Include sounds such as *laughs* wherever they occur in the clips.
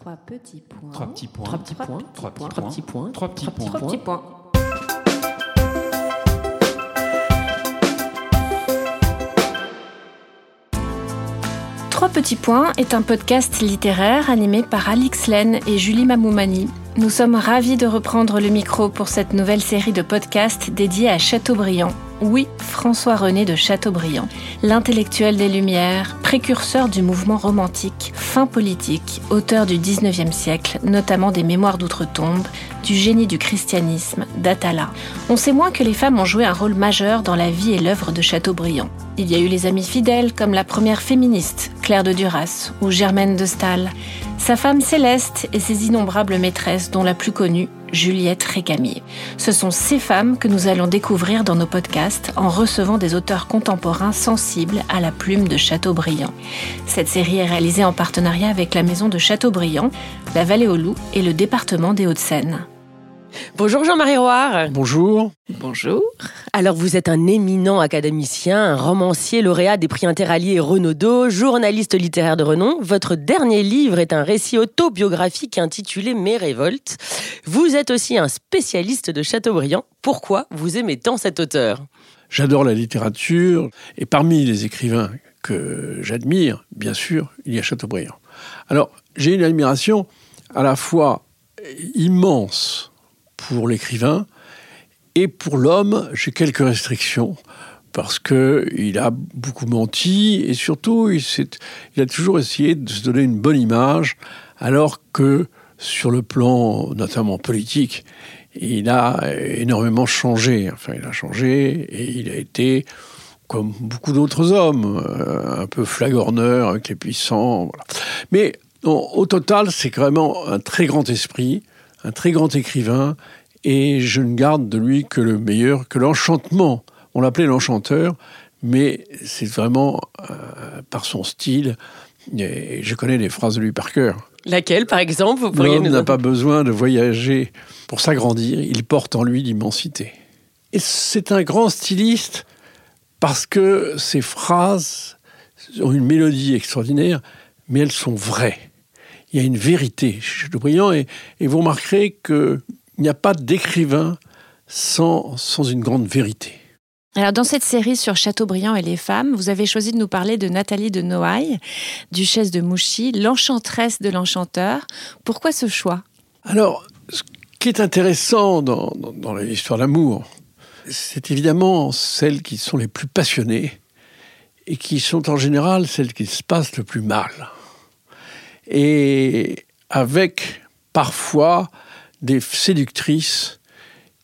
Trois petits points. Trois petits points. Trois petits points. Trois petits Trois petits points. Trois petits points. Trois petits points. Trois petits points est un podcast littéraire animé par Alix Len et Julie Mamoumani. Nous sommes ravis de reprendre le micro pour cette nouvelle série de podcasts dédiée à Chateaubriand. Oui, François-René de Chateaubriand, l'intellectuel des Lumières, précurseur du mouvement romantique, politique, auteur du 19e siècle, notamment des Mémoires d'outre-tombe, du génie du christianisme, d'Atala. On sait moins que les femmes ont joué un rôle majeur dans la vie et l'œuvre de Chateaubriand. Il y a eu les amis fidèles comme la première féministe, Claire de Duras, ou Germaine de Staël, sa femme Céleste et ses innombrables maîtresses, dont la plus connue, Juliette Récamier. Ce sont ces femmes que nous allons découvrir dans nos podcasts en recevant des auteurs contemporains sensibles à la plume de Chateaubriand. Cette série est réalisée en partenariat avec la maison de Chateaubriand, la Vallée aux Loups et le département des Hauts-de-Seine. Bonjour Jean-Marie Roire. Bonjour. Bonjour. Alors vous êtes un éminent académicien, un romancier lauréat des prix Interalliés et Renaudot, journaliste littéraire de renom. Votre dernier livre est un récit autobiographique intitulé Mes révoltes. Vous êtes aussi un spécialiste de Chateaubriand. Pourquoi vous aimez tant cet auteur? J'adore la littérature et parmi les écrivains que j'admire, bien sûr, il y a Chateaubriand. Alors, j'ai une admiration à la fois immense pour l'écrivain et pour l'homme, j'ai quelques restrictions parce que il a beaucoup menti et surtout il, a toujours essayé de se donner une bonne image alors que sur le plan notamment politique, il a énormément changé. Enfin, il a changé et il a été comme beaucoup d'autres hommes, un peu flagorneur avec les puissants. Mais au total, c'est vraiment un très grand esprit, un très grand écrivain, et je ne garde de lui que le meilleur, que l'enchantement. On l'appelait l'enchanteur, mais c'est vraiment euh, par son style. Et je connais les phrases de lui par cœur. Laquelle, par exemple vous pourriez L'homme n'a pas besoin de voyager pour s'agrandir, il porte en lui l'immensité. Et c'est un grand styliste parce que ses phrases ont une mélodie extraordinaire, mais elles sont vraies. Il y a une vérité chez Chateaubriand, et, et vous remarquerez qu'il n'y a pas d'écrivain sans, sans une grande vérité. Alors dans cette série sur Chateaubriand et les femmes, vous avez choisi de nous parler de Nathalie de Noailles, duchesse de Mouchy, l'enchanteresse de l'enchanteur. Pourquoi ce choix? Alors, ce qui est intéressant dans, dans, dans l'histoire d'amour, c'est évidemment celles qui sont les plus passionnées et qui sont en général celles qui se passent le plus mal. Et avec parfois des séductrices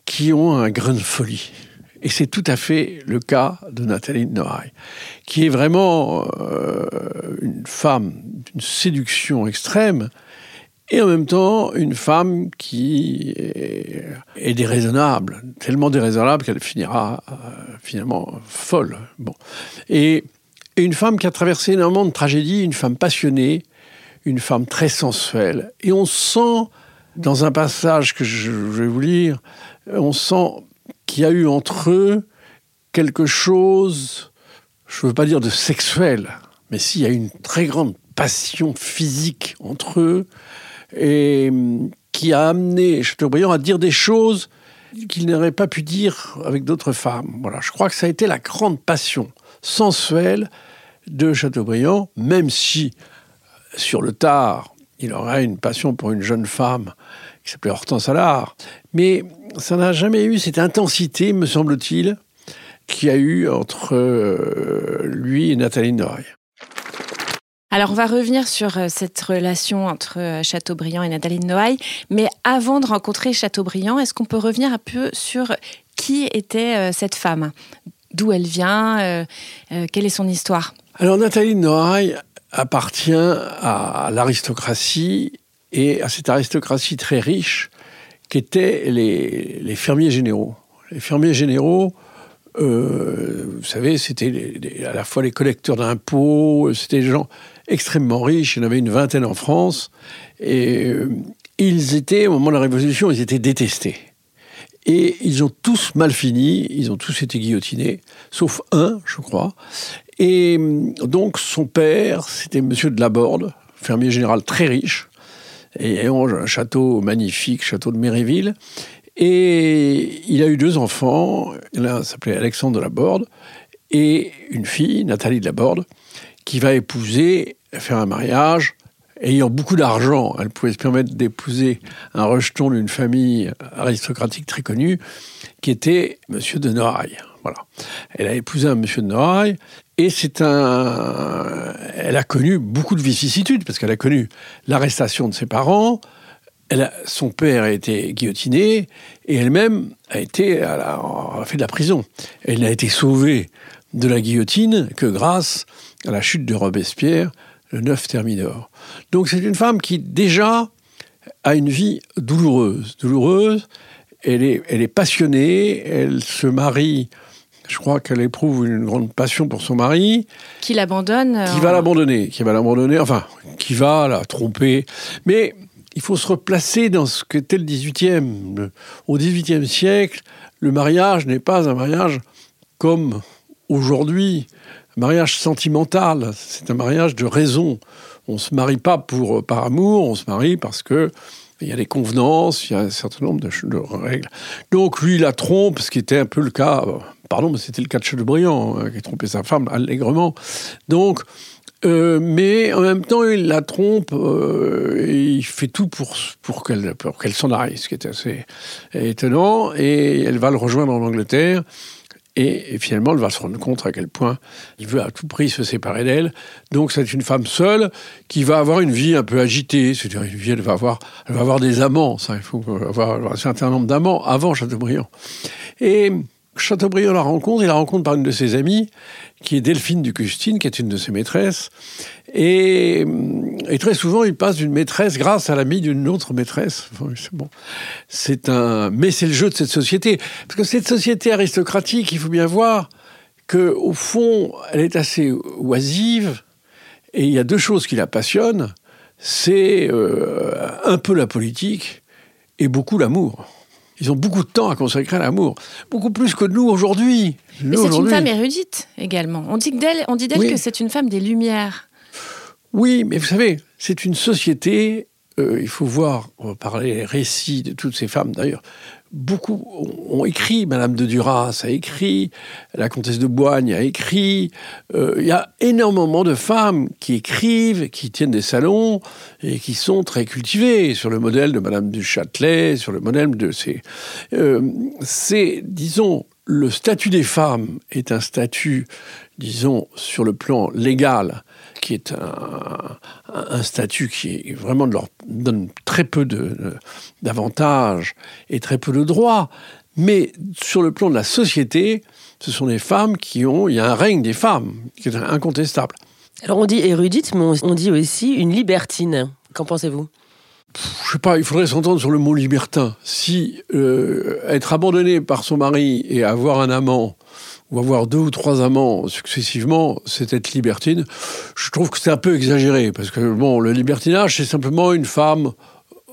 qui ont un grain de folie. Et c'est tout à fait le cas de Nathalie Noailles, qui est vraiment euh, une femme d'une séduction extrême, et en même temps une femme qui est, est déraisonnable, tellement déraisonnable qu'elle finira euh, finalement folle. Bon. Et, et, une femme qui a traversé énormément de tragédies, une femme passionnée, une femme très sensuelle. Et on sent, dans un passage que je vais vous lire, on sent qu'il y a eu entre eux quelque chose, je ne veux pas dire de sexuel, mais s'il y a une très grande passion physique entre eux, et qui a amené Chateaubriand à dire des choses qu'il n'aurait pas pu dire avec d'autres femmes. Voilà, je crois que ça a été la grande passion sensuelle de Chateaubriand, même si sur le tard, il aurait une passion pour une jeune femme qui s'appelait Hortense Allard. Mais ça n'a jamais eu cette intensité, me semble-t-il, qu'il y a eu entre euh, lui et Nathalie Noailles. Alors, on va revenir sur euh, cette relation entre euh, Chateaubriand et Nathalie Noailles. Mais avant de rencontrer Chateaubriand, est-ce qu'on peut revenir un peu sur qui était cette femme? D'où elle vient? Quelle est son histoire? Alors, Nathalie Noailles appartient à l'aristocratie et à cette aristocratie très riche qu'étaient les, les, fermiers généraux. Les fermiers généraux, euh, vous savez, c'était à la fois les collecteurs d'impôts, c'était des gens extrêmement riches, il y en avait une vingtaine en France, et euh, ils étaient, au moment de la Révolution, ils étaient détestés. Et ils ont tous mal fini, ils ont tous été guillotinés, sauf un, je crois. Et donc son père, c'était Monsieur de Laborde, fermier général très riche, et un château magnifique, château de Méréville. Et il a eu deux enfants. L'un s'appelait Alexandre de la Borde et une fille, Nathalie de la Borde, qui va épouser, faire un mariage. Ayant beaucoup d'argent, elle pouvait se permettre d'épouser un rejeton d'une famille aristocratique très connue, qui était Monsieur de Noailles. Voilà. Elle a épousé un Monsieur de Noailles, et c'est un. Elle a connu beaucoup de vicissitudes, parce qu'elle a connu l'arrestation de ses parents, son père a été guillotiné et elle-même a été a fait de la prison. Elle n'a été sauvée de la guillotine que grâce à la chute de Robespierre le 9 Thermidor. Donc c'est une femme qui déjà a une vie douloureuse, douloureuse. Elle est, elle est passionnée, elle se marie. Je crois qu'elle éprouve une grande passion pour son mari. Qui l'abandonne. Qui va l'abandonner, qui va l'abandonner, enfin, qui va la tromper. Mais il faut se replacer dans ce qu'était le 18e. Au 18e siècle, le mariage n'est pas un mariage comme aujourd'hui, mariage sentimental, c'est un mariage de raison. On ne se marie pas pour, par amour, on se marie parce que il y a des convenances, il y a un certain nombre de, règles. Donc lui, la trompe, ce qui était un peu le cas, pardon, mais c'était le cas de Chateaubriand, hein, qui trompait sa femme allègrement. Donc, euh, mais en même temps, il la trompe euh, et il fait tout pour, pour qu'elle qu'elle s'en aille, ce qui est assez étonnant. Et elle va le rejoindre en Angleterre. Et, finalement, elle va se rendre compte à quel point il veut à tout prix se séparer d'elle. Donc, c'est une femme seule qui va avoir une vie un peu agitée. C'est-à-dire, une vie, va avoir, elle va avoir des amants. Ça, il faut avoir un certain nombre d'amants avant Chateaubriand. Et Chateaubriand la rencontre, il la rencontre par une de ses amies, qui est Delphine Ducustine, qui est une de ses maîtresses. Et, très souvent, il passe d'une maîtresse grâce à l'amie d'une autre maîtresse. bon. C'est un, mais c'est le jeu de cette société. Parce que cette société aristocratique, il faut bien voir que au fond, elle est assez oisive. Et il y a deux choses qui la passionnent. C'est euh, un peu la politique et beaucoup l'amour. Ils ont beaucoup de temps à consacrer à l'amour, beaucoup plus que nous aujourd'hui. Mais c'est une femme érudite également. On dit d'elle, on dit d'elle que c'est une femme des Lumières. Oui, mais vous savez, c'est une société. Euh, il faut voir, on va parler récits de toutes ces femmes d'ailleurs beaucoup ont écrit, Madame de Duras a écrit, la comtesse de Boigne a écrit. Euh, il y a énormément de femmes qui écrivent, qui tiennent des salons et qui sont très cultivées, sur le modèle de Madame du Châtelet, sur le modèle de ces. Euh, c'est, disons, le statut des femmes est un statut, disons, sur le plan légal, qui est un, statut qui vraiment leur donne très peu d'avantages et très peu de droits. Mais sur le plan de la société, ce sont des femmes qui ont, il y a un règne des femmes qui est incontestable. Alors on dit érudite, mais on dit aussi une libertine. Qu'en pensez-vous? Je sais pas, il faudrait s'entendre sur le mot libertin. Si euh, être abandonné par son mari et avoir un amant avoir deux ou trois amants successivement, c'est être libertine. Je trouve que c'est un peu exagéré, parce que bon, le libertinage, c'est simplement une femme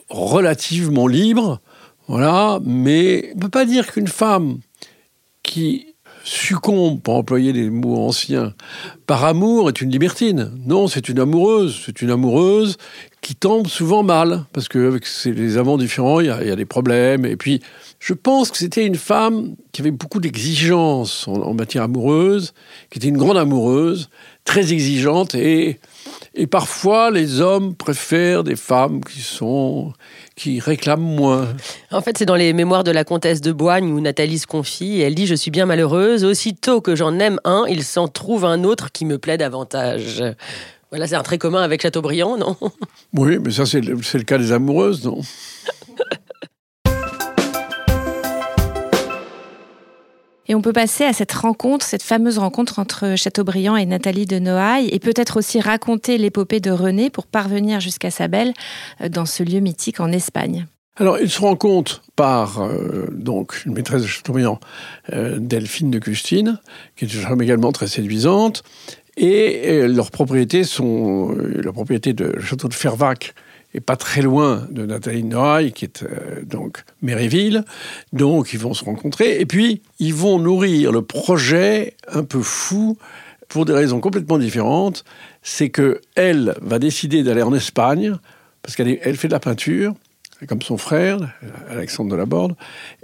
relativement libre, voilà, mais on ne peut pas dire qu'une femme qui succombe, pour employer des mots anciens, par amour est une libertine. Non, c'est une amoureuse. C'est une amoureuse qui tombe souvent mal, parce qu'avec les amants différents, il y, a des problèmes. Et puis, je pense que c'était une femme qui avait beaucoup d'exigences en, matière amoureuse, qui était une grande amoureuse, très exigeante, et, et parfois les hommes préfèrent des femmes qui sont qui réclament moins. En fait, c'est dans les mémoires de la comtesse de Boigne où Nathalie se confie. elle dit Je suis bien malheureuse. Aussitôt que j'en aime un, il s'en trouve un autre qui me plaît davantage. Voilà, c'est un trait commun avec Chateaubriand, non? Oui, mais ça, c'est le, le cas des amoureuses, non? Et on peut passer à cette rencontre, cette fameuse rencontre entre Chateaubriand et Nathalie de Noailles, et peut-être aussi raconter l'épopée de René pour parvenir jusqu'à sa belle euh, dans ce lieu mythique en Espagne. Alors, ils se rencontrent par euh, donc une maîtresse de Chateaubriand, euh, Delphine de Custine, qui est également très séduisante, et, leurs propriétés sont la propriété de château de Fervac et pas très loin de Nathalie Noailles, qui est euh, donc Méréville. Donc, ils vont se rencontrer. Et puis, ils vont nourrir le projet un peu fou pour des raisons complètement différentes. C'est que elle va décider d'aller en Espagne parce qu'elle elle fait de la peinture, comme son frère, Alexandre de la Borde.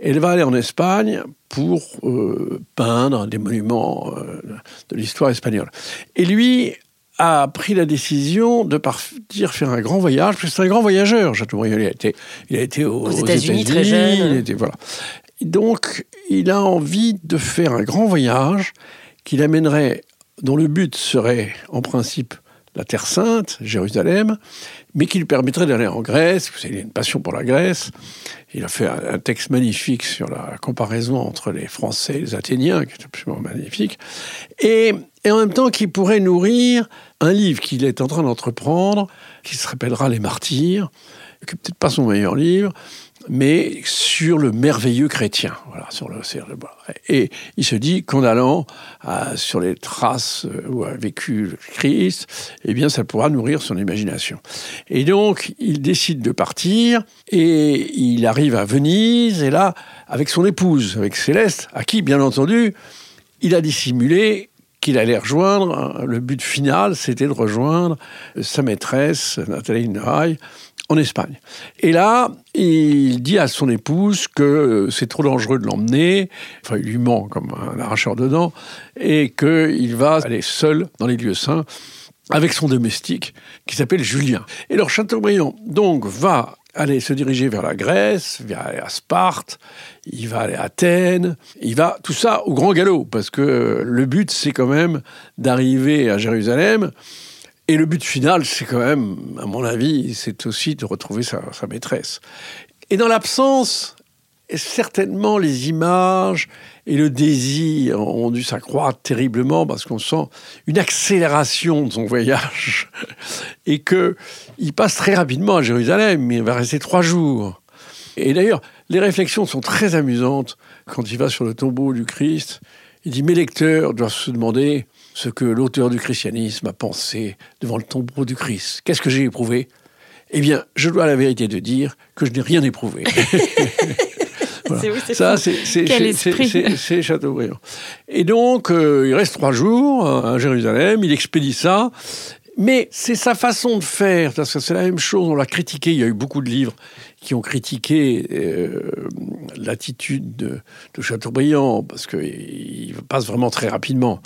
Elle va aller en Espagne pour euh, peindre des monuments euh, de l'histoire espagnole. Et lui a pris la décision de partir faire un grand voyage, parce que c'est un grand voyageur, Chateaubriand. Il a été, il a été aux, États-Unis très jeune. voilà. Donc, il a envie de faire un grand voyage qu'il amènerait, dont le but serait, en principe, la Terre Sainte, Jérusalem, mais qui lui permettrait d'aller en Grèce, parce qu'il a une passion pour la Grèce. Il a fait un, texte magnifique sur la comparaison entre les Français et les Athéniens, qui est absolument magnifique, et, et en même temps qui pourrait nourrir un livre qu'il est en train d'entreprendre, qui se rappellera Les Martyrs, qui n'est peut-être pas son meilleur livre, mais sur le merveilleux chrétien. Voilà, sur le, et il se dit qu'en allant sur les traces euh, où a vécu le Christ, eh bien, ça pourra nourrir son imagination. Et donc, il décide de partir et il arrive à Venise et là, avec son épouse, avec Céleste, à qui, bien entendu, il a dissimulé qu'il allait rejoindre. Le but final, c'était de rejoindre sa maîtresse, Nathalie Noailles, en Espagne. Et là, il dit à son épouse que euh, c'est trop dangereux de l'emmener, enfin il lui ment comme un arracheur de dents, et qu'il va aller seul dans les lieux saints avec son domestique qui s'appelle Julien. Et leur Chateaubriand donc va aller se diriger vers la Grèce, vers à Sparte, il va aller à Athènes, il va tout ça au grand galop parce que le but c'est quand même d'arriver à Jérusalem et le but final, c'est quand même, à mon avis, c'est aussi de retrouver sa, maîtresse. Et dans l'absence, certainement les images et le désir ont dû s'accroître terriblement parce qu'on sent une accélération de son voyage *laughs* et que il passe très rapidement à Jérusalem. Il va rester trois jours. Et d'ailleurs, les réflexions sont très amusantes quand il va sur le tombeau du Christ. Il dit mes lecteurs doivent se demander ce que l'auteur du christianisme a pensé devant le tombeau du Christ. Qu'est-ce que j'ai éprouvé? Eh bien, je dois la vérité de dire que je n'ai rien éprouvé. *laughs* Ça, c'est Chateaubriand. Et donc, euh, il reste trois jours à Jérusalem, il expédie ça. Mais c'est sa façon de faire, parce que c'est la même chose, on l'a critiqué, il y a eu beaucoup de livres qui ont critiqué euh, l'attitude de, de, Chateaubriand, parce qu'il passe vraiment très rapidement,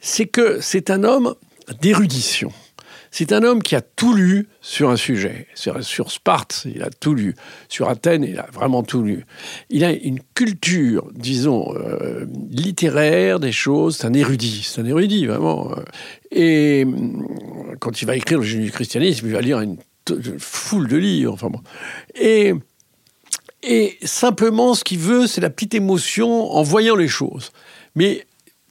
c'est que c'est un homme d'érudition. C'est un homme qui a tout lu sur un sujet. Sur, sur, Sparte, il a tout lu. Sur Athènes, il a vraiment tout lu. Il a une culture, disons, euh, littéraire des choses. C'est un érudit. C'est un érudit, vraiment. Et quand il va écrire le génie du christianisme, il va lire une, foule de livres. Enfin bon. Et, et simplement, ce qu'il veut, c'est la petite émotion en voyant les choses. Mais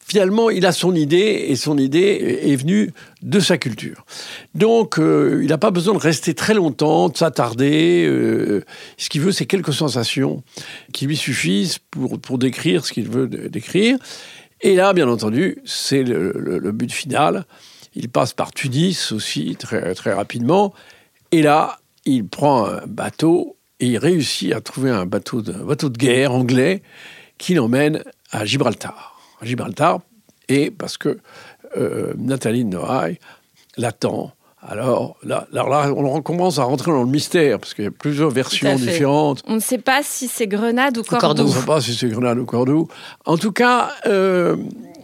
finalement, il a son idée et son idée est venue de sa culture. Donc, euh, il n'a pas besoin de rester très longtemps, de s'attarder. Euh, ce qu'il veut, c'est quelques sensations qui lui suffisent pour, pour décrire ce qu'il veut décrire. Et là, bien entendu, c'est le, but final. Il passe par Tunis aussi, très, très rapidement. Et là, il prend un bateau et il réussit à trouver un bateau de, bateau de guerre anglais qui l'emmène à Gibraltar. Gibraltar, et parce que euh, Nathalie Noailles l'attend. Alors là, là, on commence à rentrer dans le mystère, parce qu'il y a plusieurs versions différentes. On ne sait pas si c'est Grenade ou Cordoue. On ne sait pas si c'est Grenade ou Cordoue. En tout cas, euh,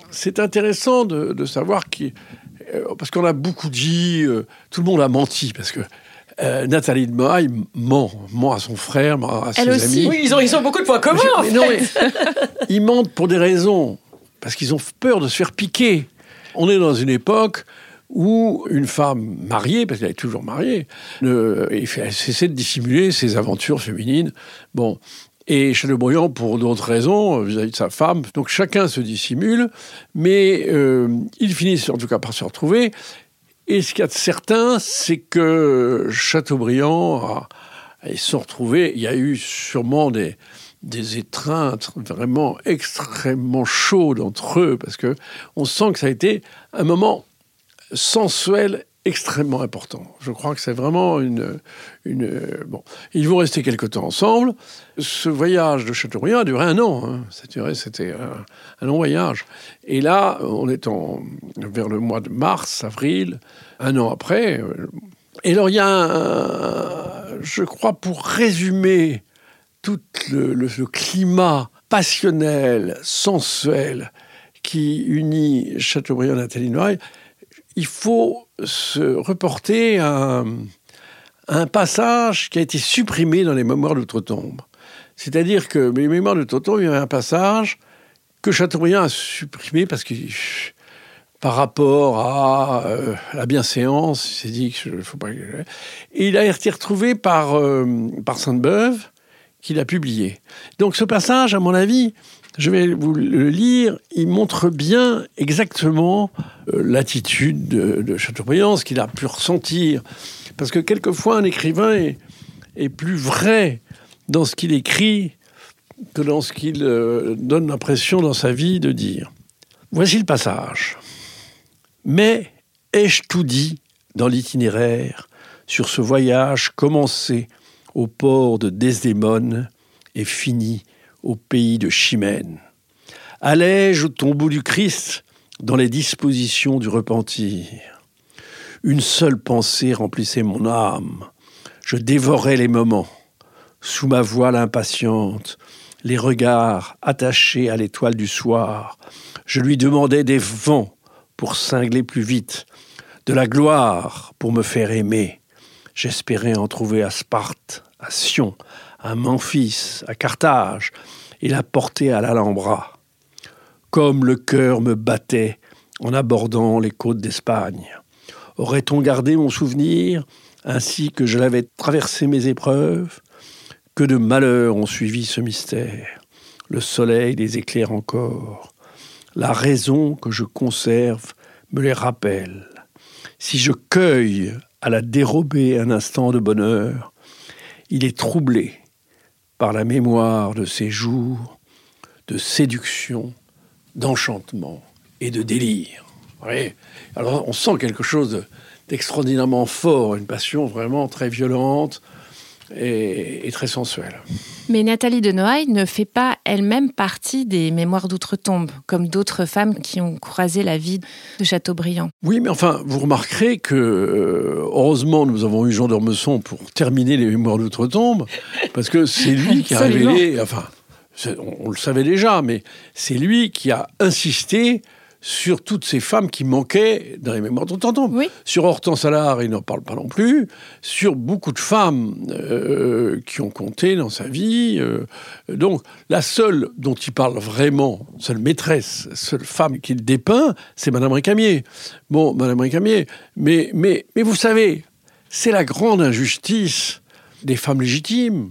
c'est intéressant de, savoir qui, euh, parce qu'on a beaucoup dit, tout le monde a menti, parce que Nathalie de Mohaï ment, ment à son frère, ment à ses amis. Oui, ils ont, ils ont beaucoup de points communs. en fait. non, ils mentent pour des raisons parce qu'ils ont peur de se faire piquer. On est dans une époque où une femme mariée, parce qu'elle est toujours mariée, ne, elle cessait de dissimuler ses aventures féminines. Bon. Et Chateaubriand, pour d'autres raisons, vis-à-vis de sa femme, donc chacun se dissimule, mais euh, ils finissent en tout cas par se retrouver. Et ce qu'il y a de certain, c'est que Chateaubriand a, ils se sont. Il y a eu sûrement des, des étreintes vraiment extrêmement chaudes entre eux, parce que on sent que ça a été un moment sensuel extrêmement important. Je crois que c'est vraiment une, une... Bon, ils vont rester quelque temps ensemble. Ce voyage de Chateaubriand a duré un an. Hein. C'était un, long voyage. Et là, on est en, vers le mois de mars, avril, un an après, Et alors, il y a, un, je crois, pour résumer tout le, climat passionnel, sensuel, qui unit Chateaubriand Nathalie Noailles, il faut se reporter à un, passage qui a été supprimé dans les mémoires d'Outre-Tombe. C'est-à-dire que les mémoires d'Outre-Tombe, il y avait un passage que Chateaubriand a supprimé parce que par rapport à euh, la bienséance, il s'est dit qu'il faut pas... Et il a été retrouvé par, euh, par Sainte-Beuve, qu'il a publié. Donc ce passage, à mon avis, je vais vous le lire, il montre bien exactement euh, l'attitude de, de, Chateaubriand, ce qu'il a pu ressentir. Parce que quelquefois, un écrivain est, plus vrai dans ce qu'il écrit que dans ce qu'il euh, donne l'impression dans sa vie de dire. Voici le passage. Mais ai-je tout dit dans l'itinéraire sur ce voyage commencé au port de Desdémone et fini au pays de Chimène Allais-je au tombeau du Christ dans les dispositions du repentir? Une seule pensée remplissait mon âme. Je dévorais les moments. Sous ma voile impatiente, les regards attachés à l'étoile du soir, je lui demandais des vents pour cingler plus vite, de la gloire pour me faire aimer. J'espérais en trouver à Sparte, à Sion, à Memphis, à Carthage, et la porter à l'Alhambra. Comme le cœur me battait en abordant les côtes d'Espagne. Aurait-on gardé mon souvenir ainsi que je l'avais traversé mes épreuves? Que de malheurs ont suivi ce mystère. Le soleil les éclaire encore. La raison que je conserve me les rappelle. Si je cueille à la dérobée un instant de bonheur, il est troublé par la mémoire de ces jours de séduction, d'enchantement et de délire. Alors on sent quelque chose d'extraordinairement fort, une passion vraiment très violente, et, et, très sensuelle. Mais Nathalie de Noailles ne fait pas elle-même partie des mémoires d'outre-tombe, comme d'autres femmes qui ont croisé la vie de Chateaubriand. Oui, mais enfin, vous remarquerez que, euh, heureusement, nous avons eu Jean d'Ormesson pour terminer les mémoires d'outre-tombe, parce que c'est lui qui a révélé, enfin, on, on le savait déjà, mais c'est lui qui a insisté sur toutes ces femmes qui manquaient dans les mémoires d'outre-tombe. Oui. Sur Hortense Allard, il n'en parle pas non plus. Sur beaucoup de femmes euh, qui ont compté dans sa vie. Euh, donc, la seule dont il parle vraiment, seule maîtresse, seule femme qu'il dépeint, c'est Madame Récamier. Bon, Madame Récamier, mais, mais, mais vous savez, c'est la grande injustice des femmes légitimes.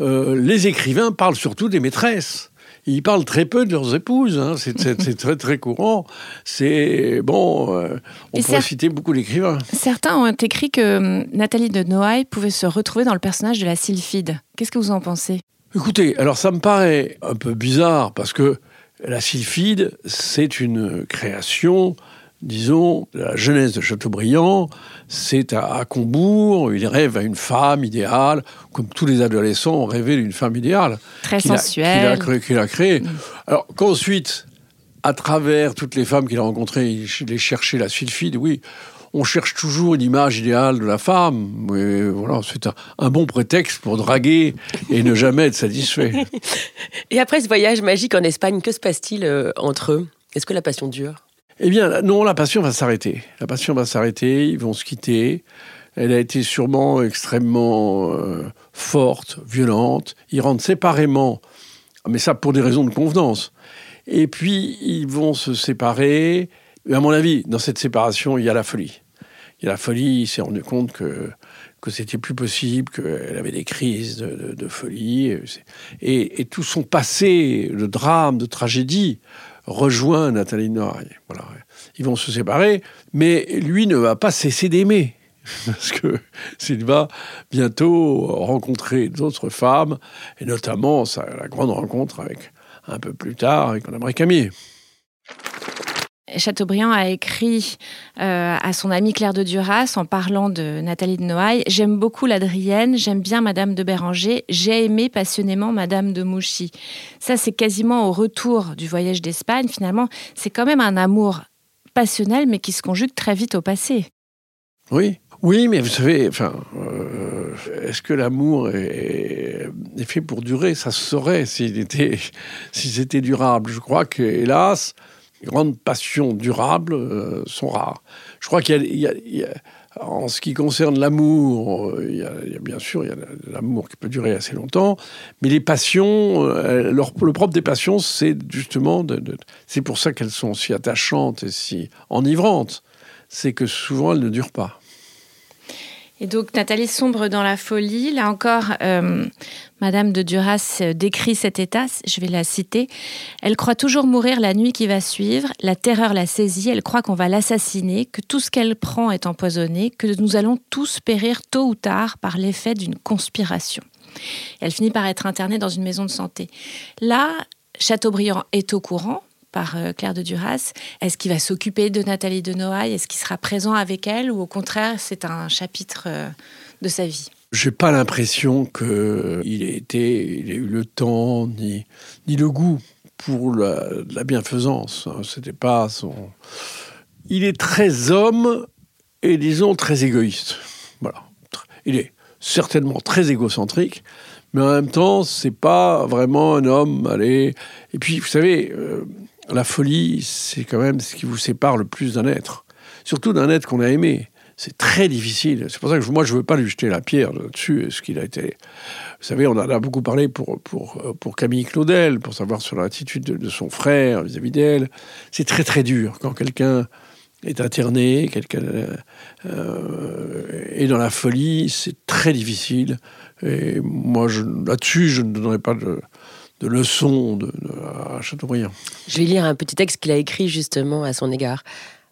Euh, les écrivains parlent surtout des maîtresses ils parlent très peu de leurs épouses. Hein. C'est très très courant. C'est bon. Euh, on Et pourrait citer beaucoup d'écrivains. Certains ont écrit que hum, Nathalie de Noailles pouvait se retrouver dans le personnage de la sylphide. Qu'est-ce que vous en pensez? Écoutez, alors ça me paraît un peu bizarre parce que la sylphide, c'est une création disons, la jeunesse de Chateaubriand, c'est à, à, Combourg, il rêve à une femme idéale, comme tous les adolescents ont rêvé d'une femme idéale. Très qu sensuelle. Qu'il a, qu a, créée. Mmh. Alors qu'ensuite, à travers toutes les femmes qu'il a rencontrées, il les cherchait la sylphide, oui. On cherche toujours une image idéale de la femme. Mais voilà, c'est un, un, bon prétexte pour draguer et ne jamais être satisfait. *laughs* Et après ce voyage magique en Espagne, que se passe-t-il euh, entre eux? Est-ce que la passion dure? Eh bien, non, la passion va s'arrêter. La passion va s'arrêter, ils vont se quitter. Elle a été sûrement extrêmement euh, forte, violente. Ils rentrent séparément, mais ça pour des raisons de convenance. Et puis, ils vont se séparer. Et à mon avis, dans cette séparation, il y a la folie. Il y a la folie, il s'est rendu compte que, que c'était plus possible, qu'elle avait des crises de, folie. Et, tout son passé, de drame, de tragédie, rejoint Nathalie Noailles. Voilà. Ils vont se séparer, mais lui ne va pas cesser d'aimer. *laughs* Parce que s'il va bientôt rencontrer d'autres femmes, et notamment ça, la grande rencontre avec un peu plus tard avec Mme Récamier. Chateaubriand a écrit euh, à son amie Claire de Duras en parlant de Nathalie de Noailles J'aime beaucoup l'Adrienne, j'aime bien Madame de Béranger, j'ai aimé passionnément Madame de Mouchy. Ça, c'est quasiment au retour du voyage d'Espagne. Finalement, c'est quand même un amour passionnel, mais qui se conjugue très vite au passé. Oui, Oui, mais vous savez, enfin, euh, est-ce que l'amour est, fait pour durer? Ça se saurait s'il était, *laughs* si c'était durable. Je crois que, hélas, grandes passions durables euh, sont rares. Je crois qu'il y, a, en ce qui concerne l'amour, il, y a bien sûr il l'amour qui peut durer assez longtemps, mais les passions, euh, le propre des passions, c'est justement, c'est pour ça qu'elles sont si attachantes et si enivrantes, c'est que souvent elles ne durent pas. Et donc Nathalie sombre dans la folie. Là encore, euh, Madame de Duras euh, décrit cet état, je vais la citer. Elle croit toujours mourir la nuit qui va suivre, la terreur la saisit, elle croit qu'on va l'assassiner, que tout ce qu'elle prend est empoisonné, que nous allons tous périr tôt ou tard par l'effet d'une conspiration. Elle finit par être internée dans une maison de santé. Là, Chateaubriand est au courant, par euh, Claire de Duras. Est-ce qu'il va s'occuper de Nathalie de Noailles? Est-ce qu'il sera présent avec elle? Ou au contraire, c'est un chapitre euh, de sa vie? J'ai pas l'impression qu'il ait été, il ait eu le temps ni, ni le goût pour la, bienfaisance. Hein. C'était pas son. Il est très homme et disons très égoïste. Voilà. Il est certainement très égocentrique, mais en même temps, c'est pas vraiment un homme. Allez. Et puis, vous savez, euh, la folie, c'est quand même ce qui vous sépare le plus d'un être. Surtout d'un être qu'on a aimé. C'est très difficile. C'est pour ça que moi, je ne veux pas lui jeter la pierre là-dessus. Ce qu'il a été. Vous savez, on en a beaucoup parlé pour, pour, pour Camille Claudel, pour savoir sur l'attitude de, son frère vis-à-vis d'elle. C'est très, très dur quand quelqu'un est interné, quelqu'un euh, est dans la folie. C'est très difficile. Et moi, là-dessus, je ne donnerai pas de de leçons de, à Chateaubriand. Je vais lire un petit texte qu'il a écrit justement à son égard.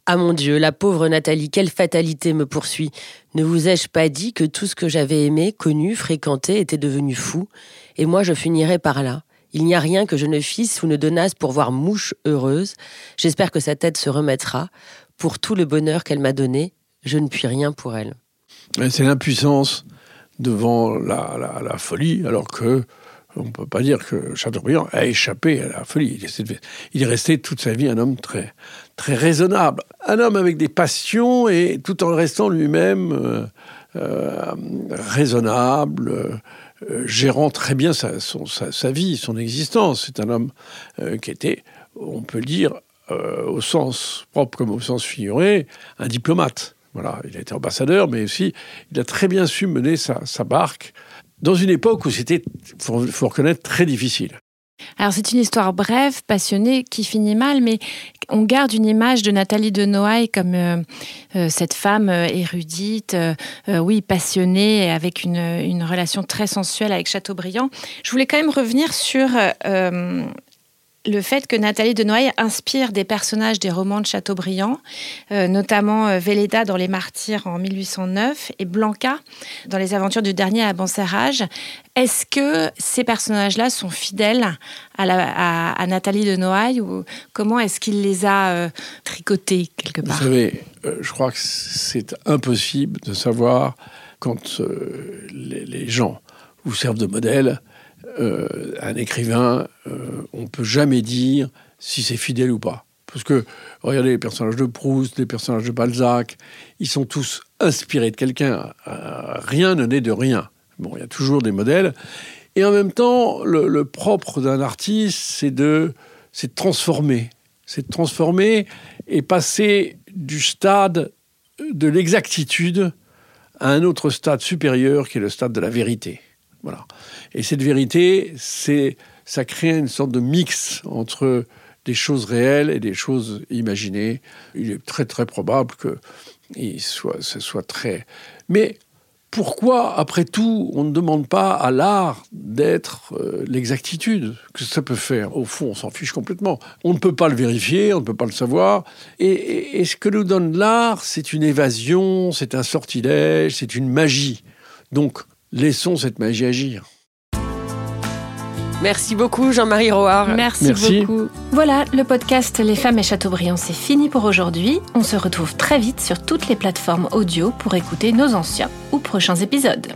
Ah mon Dieu, la pauvre Nathalie, quelle fatalité me poursuit. Ne vous ai-je pas dit que tout ce que j'avais aimé, connu, fréquenté était devenu fou? Et moi je finirais par là. Il n'y a rien que je ne fisse ou ne donnasse pour voir mouche heureuse. J'espère que sa tête se remettra. Pour tout le bonheur qu'elle m'a donné, je ne puis rien pour elle. C'est l'impuissance devant la, la, folie, alors que on ne peut pas dire que Chateaubriand a échappé à la folie. Il est resté toute sa vie un homme très, très raisonnable, un homme avec des passions et tout en restant lui-même euh, euh, raisonnable, euh, gérant très bien sa, vie, son existence. C'est un homme qui était, on peut dire, au sens propre comme au sens figuré, un diplomate. Voilà, il a été ambassadeur, mais aussi il a très bien su mener sa, sa barque dans une époque où c'était, il faut, reconnaître, très difficile. Alors c'est une histoire brève, passionnée, qui finit mal, mais on garde une image de Nathalie de Noailles comme euh, euh, cette femme euh, érudite, oui, passionnée, avec une, une, relation très sensuelle avec Chateaubriand. Je voulais quand même revenir sur le fait que Nathalie de Noailles inspire des personnages des romans de Chateaubriand, euh, notamment euh, dans Les Martyrs en 1809 et Blanca dans Les Aventures du dernier Abencerrage. Est-ce que ces personnages-là sont fidèles à, Nathalie de Noailles ou comment est-ce qu'il les a euh, tricotés quelque part? Vous savez, je crois que c'est impossible de savoir quand les, les gens vous servent de modèle euh, un écrivain, euh, on ne peut jamais dire si c'est fidèle ou pas. Parce que, regardez les personnages de Proust, les personnages de Balzac, ils sont tous inspirés de quelqu'un. Euh, rien ne naît de rien. Bon, il y a toujours des modèles. Et en même temps, le, propre d'un artiste, c'est de, de transformer. C'est de transformer et passer du stade de l'exactitude à un autre stade supérieur qui est le stade de la vérité. Voilà. Et cette vérité, c'est, ça crée une sorte de mix entre des choses réelles et des choses imaginées. Il est très très probable que soit, ce soit très. Mais pourquoi, après tout, on ne demande pas à l'art d'être euh, l'exactitude? Que ça peut faire? Au fond, on s'en fiche complètement. On ne peut pas le vérifier, on ne peut pas le savoir. et ce que nous donne l'art, c'est une évasion, c'est un sortilège, c'est une magie. Donc, laissons cette magie agir. Merci beaucoup Jean-Marie Roard. Merci, beaucoup. Voilà, le podcast Les femmes et Chateaubriand, c'est fini pour aujourd'hui. On se retrouve très vite sur toutes les plateformes audio pour écouter nos anciens ou prochains épisodes.